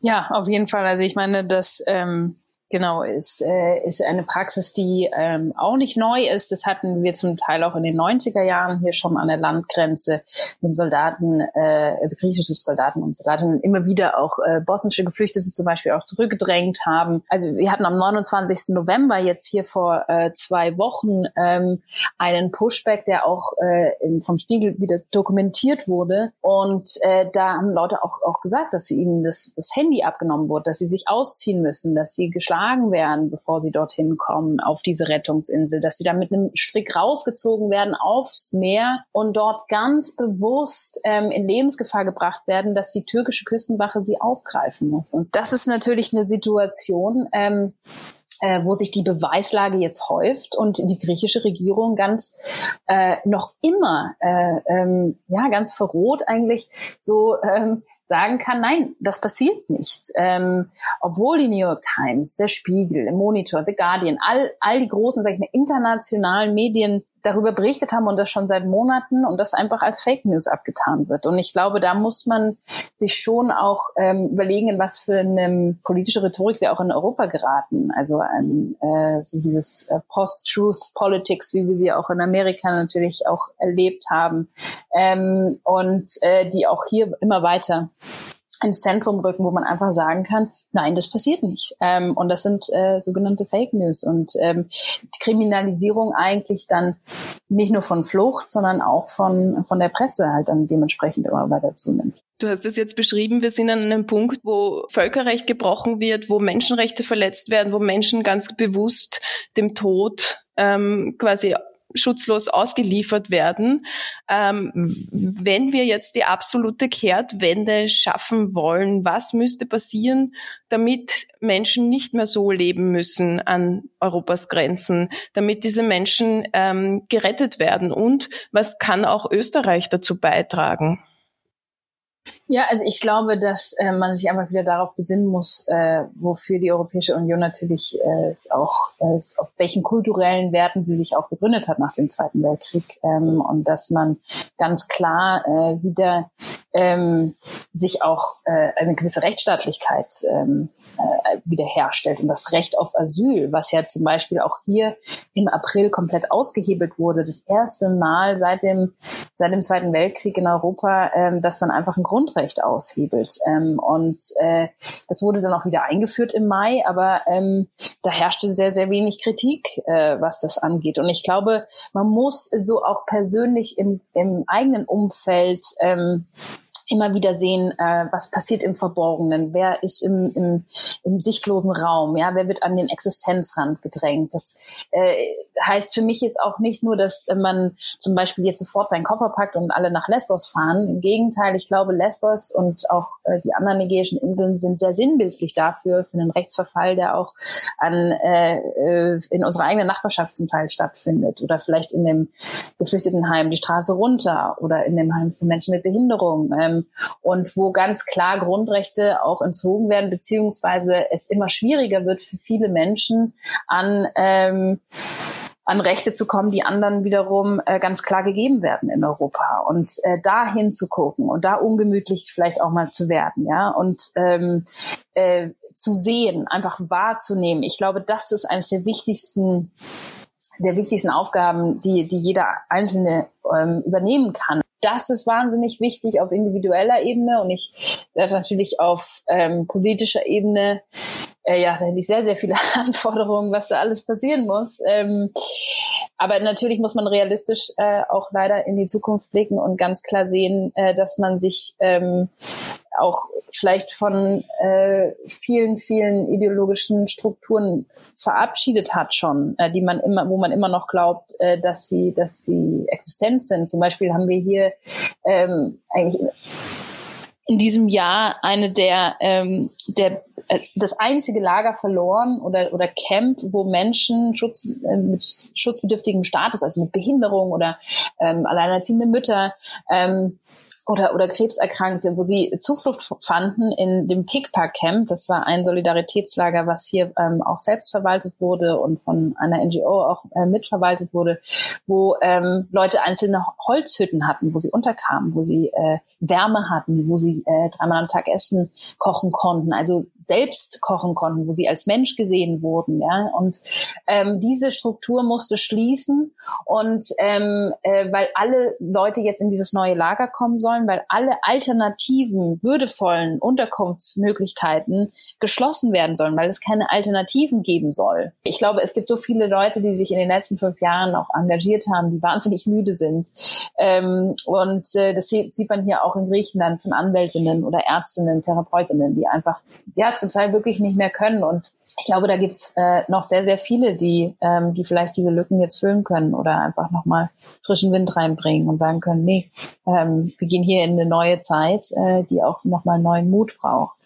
Ja, auf jeden Fall. Also ich meine, dass ähm Genau, ist, äh, ist eine Praxis, die ähm, auch nicht neu ist. Das hatten wir zum Teil auch in den 90er Jahren hier schon an der Landgrenze mit Soldaten, äh, also griechische Soldaten und Soldatinnen immer wieder auch äh, bosnische Geflüchtete zum Beispiel auch zurückgedrängt haben. Also wir hatten am 29. November jetzt hier vor äh, zwei Wochen ähm, einen Pushback, der auch äh, vom Spiegel wieder dokumentiert wurde. Und äh, da haben Leute auch, auch gesagt, dass ihnen das, das Handy abgenommen wurde, dass sie sich ausziehen müssen, dass sie geschlafen erschlagen werden, bevor sie dorthin kommen, auf diese Rettungsinsel, dass sie da mit einem Strick rausgezogen werden aufs Meer und dort ganz bewusst ähm, in Lebensgefahr gebracht werden, dass die türkische Küstenwache sie aufgreifen muss. Und das ist natürlich eine Situation, ähm, äh, wo sich die Beweislage jetzt häuft und die griechische Regierung ganz äh, noch immer äh, ähm, ja ganz verroht eigentlich so ähm, sagen kann, nein, das passiert nicht. Ähm, obwohl die New York Times, der Spiegel, der Monitor, The Guardian, all, all die großen, sag ich mal, internationalen Medien darüber berichtet haben und das schon seit Monaten und das einfach als Fake News abgetan wird. Und ich glaube, da muss man sich schon auch ähm, überlegen, in was für eine politische Rhetorik wir auch in Europa geraten. Also ähm, äh, so dieses äh, Post-Truth Politics, wie wir sie auch in Amerika natürlich auch erlebt haben ähm, und äh, die auch hier immer weiter ins Zentrum rücken, wo man einfach sagen kann, nein, das passiert nicht. Ähm, und das sind äh, sogenannte Fake News und ähm, Kriminalisierung eigentlich dann nicht nur von Flucht, sondern auch von, von der Presse halt dann dementsprechend immer weiter zunimmt. Du hast es jetzt beschrieben, wir sind an einem Punkt, wo Völkerrecht gebrochen wird, wo Menschenrechte verletzt werden, wo Menschen ganz bewusst dem Tod ähm, quasi schutzlos ausgeliefert werden. Ähm, wenn wir jetzt die absolute Kehrtwende schaffen wollen, was müsste passieren, damit Menschen nicht mehr so leben müssen an Europas Grenzen, damit diese Menschen ähm, gerettet werden? Und was kann auch Österreich dazu beitragen? Ja, also ich glaube, dass äh, man sich einfach wieder darauf besinnen muss, äh, wofür die Europäische Union natürlich äh, auch, äh, auf welchen kulturellen Werten sie sich auch begründet hat nach dem Zweiten Weltkrieg ähm, und dass man ganz klar äh, wieder ähm, sich auch äh, eine gewisse Rechtsstaatlichkeit ähm, äh, wiederherstellt. Und das Recht auf Asyl, was ja zum Beispiel auch hier im April komplett ausgehebelt wurde, das erste Mal seit dem seit dem Zweiten Weltkrieg in Europa, ähm, dass man einfach ein Grundrecht aushebelt. Ähm, und äh, das wurde dann auch wieder eingeführt im Mai, aber ähm, da herrschte sehr sehr wenig Kritik, äh, was das angeht. Und ich glaube, man muss so auch persönlich im, im eigenen Umfeld ähm, immer wieder sehen, äh, was passiert im Verborgenen, wer ist im, im, im sichtlosen Raum, ja, wer wird an den Existenzrand gedrängt. Das äh, heißt für mich jetzt auch nicht nur, dass man zum Beispiel jetzt sofort seinen Koffer packt und alle nach Lesbos fahren. Im Gegenteil, ich glaube, Lesbos und auch äh, die anderen ägäischen Inseln sind sehr sinnbildlich dafür, für einen Rechtsverfall, der auch an, äh, äh in unserer eigenen Nachbarschaft zum Teil stattfindet oder vielleicht in dem Geflüchtetenheim die Straße runter oder in dem Heim für Menschen mit Behinderung. Ähm, und wo ganz klar Grundrechte auch entzogen werden, beziehungsweise es immer schwieriger wird für viele Menschen an ähm, an Rechte zu kommen, die anderen wiederum äh, ganz klar gegeben werden in Europa und äh, da hinzugucken und da ungemütlich vielleicht auch mal zu werden, ja und ähm, äh, zu sehen, einfach wahrzunehmen. Ich glaube, das ist eines der wichtigsten der wichtigsten Aufgaben, die die jeder Einzelne ähm, übernehmen kann das ist wahnsinnig wichtig auf individueller Ebene und ich natürlich auf ähm, politischer Ebene äh, ja, da hätte ich sehr, sehr viele [laughs] Anforderungen, was da alles passieren muss. Ähm, aber natürlich muss man realistisch äh, auch leider in die Zukunft blicken und ganz klar sehen, äh, dass man sich ähm, auch vielleicht von äh, vielen, vielen ideologischen Strukturen verabschiedet hat schon, äh, die man immer, wo man immer noch glaubt, äh, dass sie, dass sie existent sind. Zum Beispiel haben wir hier ähm, eigentlich in diesem Jahr eine der, ähm, der äh, das einzige Lager verloren oder oder Camp, wo Menschen Schutz äh, mit schutzbedürftigem Status, also mit Behinderung oder ähm, alleinerziehende Mütter ähm, oder, oder Krebserkrankte, wo sie Zuflucht fanden in dem Pickpack Camp. Das war ein Solidaritätslager, was hier ähm, auch selbst verwaltet wurde und von einer NGO auch äh, mitverwaltet wurde, wo ähm, Leute einzelne Holzhütten hatten, wo sie unterkamen, wo sie äh, Wärme hatten, wo sie äh, dreimal am Tag Essen kochen konnten, also selbst kochen konnten, wo sie als Mensch gesehen wurden. Ja? Und ähm, diese Struktur musste schließen und ähm, äh, weil alle Leute jetzt in dieses neue Lager kommen sollen, weil alle alternativen, würdevollen Unterkunftsmöglichkeiten geschlossen werden sollen, weil es keine Alternativen geben soll. Ich glaube, es gibt so viele Leute, die sich in den letzten fünf Jahren auch engagiert haben, die wahnsinnig müde sind. Ähm, und äh, das sieht man hier auch in Griechenland von Anwältinnen oder Ärztinnen, Therapeutinnen, die einfach ja zum Teil wirklich nicht mehr können und ich glaube, da gibt's äh, noch sehr, sehr viele, die, ähm, die vielleicht diese Lücken jetzt füllen können oder einfach nochmal frischen Wind reinbringen und sagen können, nee, ähm, wir gehen hier in eine neue Zeit, äh, die auch nochmal neuen Mut braucht.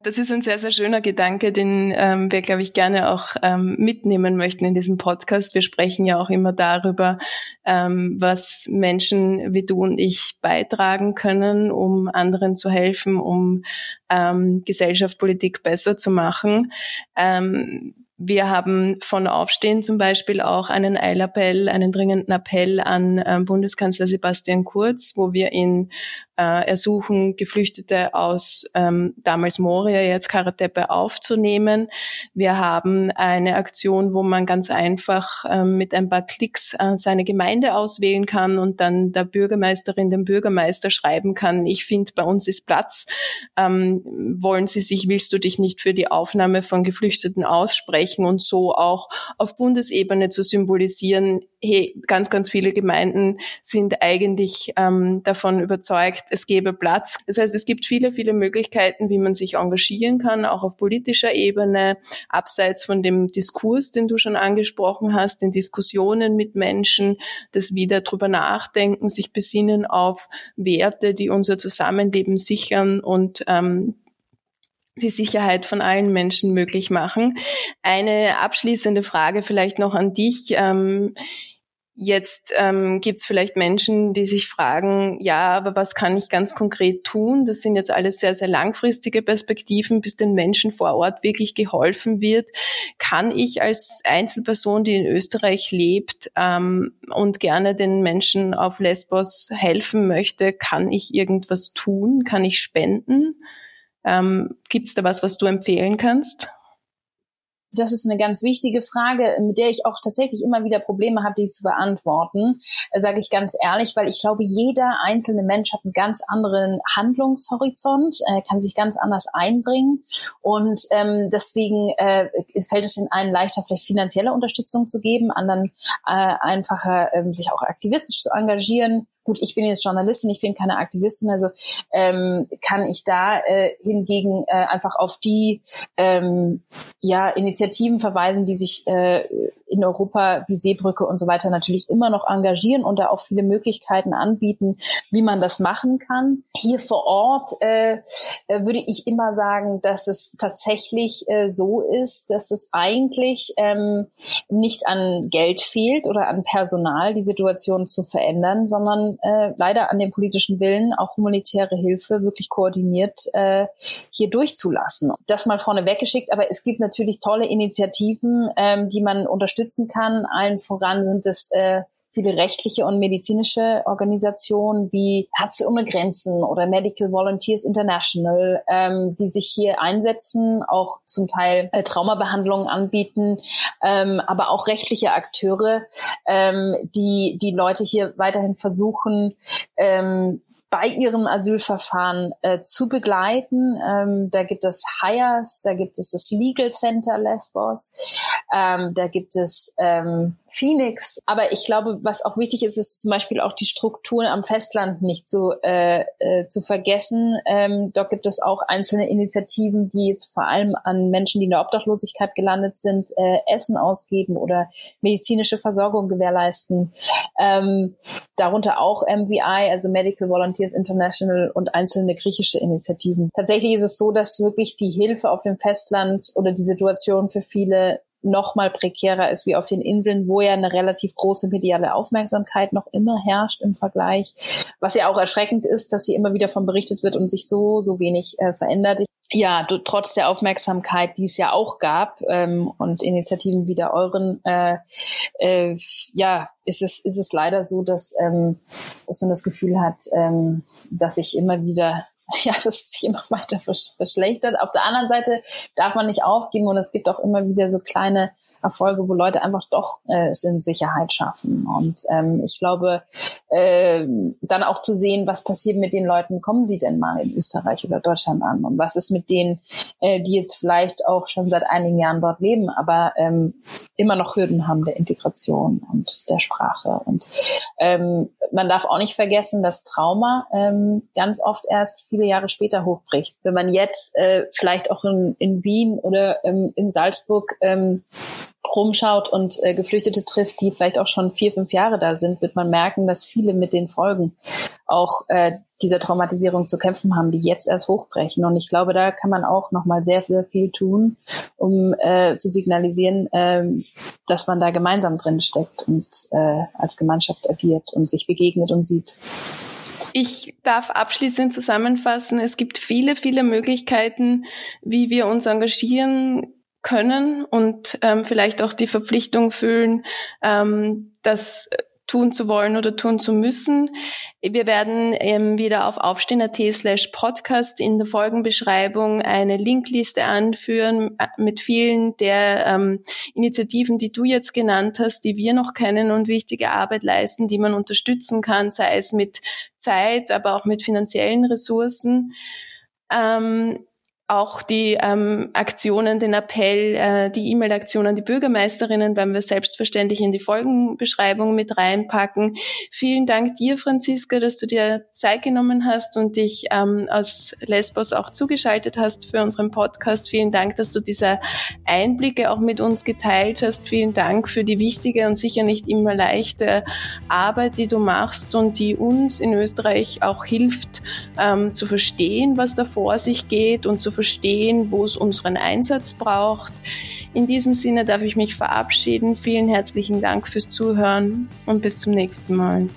Das ist ein sehr, sehr schöner Gedanke, den ähm, wir, glaube ich, gerne auch ähm, mitnehmen möchten in diesem Podcast. Wir sprechen ja auch immer darüber, ähm, was Menschen wie du und ich beitragen können, um anderen zu helfen, um ähm, Gesellschaft, Politik besser zu machen. Ähm, wir haben von Aufstehen zum Beispiel auch einen Eilappell, einen dringenden Appell an äh, Bundeskanzler Sebastian Kurz, wo wir ihn äh, ersuchen, Geflüchtete aus ähm, damals Moria, jetzt Karatepe aufzunehmen. Wir haben eine Aktion, wo man ganz einfach ähm, mit ein paar Klicks äh, seine Gemeinde auswählen kann und dann der Bürgermeisterin, dem Bürgermeister schreiben kann, ich finde, bei uns ist Platz. Ähm, wollen Sie sich, willst du dich nicht für die Aufnahme von Geflüchteten aussprechen und so auch auf Bundesebene zu symbolisieren, hey, ganz, ganz viele Gemeinden sind eigentlich ähm, davon überzeugt, es gäbe Platz. Das heißt, es gibt viele, viele Möglichkeiten, wie man sich engagieren kann, auch auf politischer Ebene, abseits von dem Diskurs, den du schon angesprochen hast, den Diskussionen mit Menschen, das wieder drüber nachdenken, sich besinnen auf Werte, die unser Zusammenleben sichern und ähm, die Sicherheit von allen Menschen möglich machen. Eine abschließende Frage vielleicht noch an dich. Ähm, Jetzt ähm, gibt es vielleicht Menschen, die sich fragen, ja, aber was kann ich ganz konkret tun? Das sind jetzt alles sehr, sehr langfristige Perspektiven, bis den Menschen vor Ort wirklich geholfen wird. Kann ich als Einzelperson, die in Österreich lebt ähm, und gerne den Menschen auf Lesbos helfen möchte, kann ich irgendwas tun? Kann ich spenden? Ähm, Gibt es da was, was du empfehlen kannst? Das ist eine ganz wichtige Frage, mit der ich auch tatsächlich immer wieder Probleme habe, die zu beantworten, äh, sage ich ganz ehrlich, weil ich glaube, jeder einzelne Mensch hat einen ganz anderen Handlungshorizont, äh, kann sich ganz anders einbringen. Und ähm, deswegen äh, fällt es den einen leichter, vielleicht finanzielle Unterstützung zu geben, anderen äh, einfacher, äh, sich auch aktivistisch zu engagieren Gut, ich bin jetzt Journalistin, ich bin keine Aktivistin, also ähm, kann ich da äh, hingegen äh, einfach auf die ähm, ja, Initiativen verweisen, die sich äh, in Europa wie Seebrücke und so weiter natürlich immer noch engagieren und da auch viele Möglichkeiten anbieten, wie man das machen kann. Hier vor Ort äh, äh, würde ich immer sagen, dass es tatsächlich äh, so ist, dass es eigentlich ähm, nicht an Geld fehlt oder an Personal, die Situation zu verändern, sondern äh, leider an dem politischen Willen, auch humanitäre Hilfe wirklich koordiniert äh, hier durchzulassen. Das mal vorne weggeschickt, aber es gibt natürlich tolle Initiativen, ähm, die man unterstützt unterstützen kann. Allen voran sind es äh, viele rechtliche und medizinische Organisationen wie Ärzte ohne Grenzen oder Medical Volunteers International, ähm, die sich hier einsetzen, auch zum Teil äh, Traumabehandlungen anbieten, ähm, aber auch rechtliche Akteure, ähm, die die Leute hier weiterhin versuchen, ähm, bei ihrem Asylverfahren äh, zu begleiten. Ähm, da gibt es HIAS, da gibt es das Legal Center Lesbos, ähm, da gibt es ähm, Phoenix. Aber ich glaube, was auch wichtig ist, ist zum Beispiel auch die Strukturen am Festland nicht zu, äh, äh, zu vergessen. Ähm, dort gibt es auch einzelne Initiativen, die jetzt vor allem an Menschen, die in der Obdachlosigkeit gelandet sind, äh, Essen ausgeben oder medizinische Versorgung gewährleisten. Ähm, darunter auch MVI, also Medical Volunteer Volunteers International und einzelne griechische Initiativen. Tatsächlich ist es so, dass wirklich die Hilfe auf dem Festland oder die Situation für viele noch mal prekärer ist wie auf den Inseln, wo ja eine relativ große mediale Aufmerksamkeit noch immer herrscht im Vergleich. Was ja auch erschreckend ist, dass hier immer wieder von berichtet wird und sich so, so wenig äh, verändert. Ja, du, trotz der Aufmerksamkeit, die es ja auch gab ähm, und Initiativen wie der euren, äh, äh, ja, ist es, ist es leider so, dass, ähm, dass man das Gefühl hat, ähm, dass sich immer wieder [laughs] ja, dass sich immer weiter verschlechtert. Auf der anderen Seite darf man nicht aufgeben und es gibt auch immer wieder so kleine Erfolge, wo Leute einfach doch äh, es in Sicherheit schaffen. Und ähm, ich glaube, äh, dann auch zu sehen, was passiert mit den Leuten, kommen sie denn mal in Österreich oder Deutschland an? Und was ist mit denen, äh, die jetzt vielleicht auch schon seit einigen Jahren dort leben, aber ähm, immer noch Hürden haben der Integration und der Sprache. Und ähm, man darf auch nicht vergessen, dass Trauma ähm, ganz oft erst viele Jahre später hochbricht. Wenn man jetzt äh, vielleicht auch in, in Wien oder ähm, in Salzburg ähm, rumschaut und äh, Geflüchtete trifft, die vielleicht auch schon vier, fünf Jahre da sind, wird man merken, dass viele mit den Folgen auch äh, dieser Traumatisierung zu kämpfen haben, die jetzt erst hochbrechen. Und ich glaube, da kann man auch noch mal sehr, sehr viel tun, um äh, zu signalisieren, äh, dass man da gemeinsam drin steckt und äh, als Gemeinschaft agiert und sich begegnet und sieht. Ich darf abschließend zusammenfassen, es gibt viele, viele Möglichkeiten, wie wir uns engagieren können und ähm, vielleicht auch die Verpflichtung fühlen, ähm, das tun zu wollen oder tun zu müssen. Wir werden ähm, wieder auf aufstehen.at slash podcast in der Folgenbeschreibung eine Linkliste anführen äh, mit vielen der ähm, Initiativen, die du jetzt genannt hast, die wir noch kennen und wichtige Arbeit leisten, die man unterstützen kann, sei es mit Zeit, aber auch mit finanziellen Ressourcen. Ähm, auch die ähm, Aktionen, den Appell, äh, die E-Mail-Aktion an die Bürgermeisterinnen werden wir selbstverständlich in die Folgenbeschreibung mit reinpacken. Vielen Dank dir, Franziska, dass du dir Zeit genommen hast und dich ähm, aus Lesbos auch zugeschaltet hast für unseren Podcast. Vielen Dank, dass du diese Einblicke auch mit uns geteilt hast. Vielen Dank für die wichtige und sicher nicht immer leichte Arbeit, die du machst und die uns in Österreich auch hilft, ähm, zu verstehen, was da vor sich geht und zu verstehen, wo es unseren Einsatz braucht. In diesem Sinne darf ich mich verabschieden. Vielen herzlichen Dank fürs Zuhören und bis zum nächsten Mal.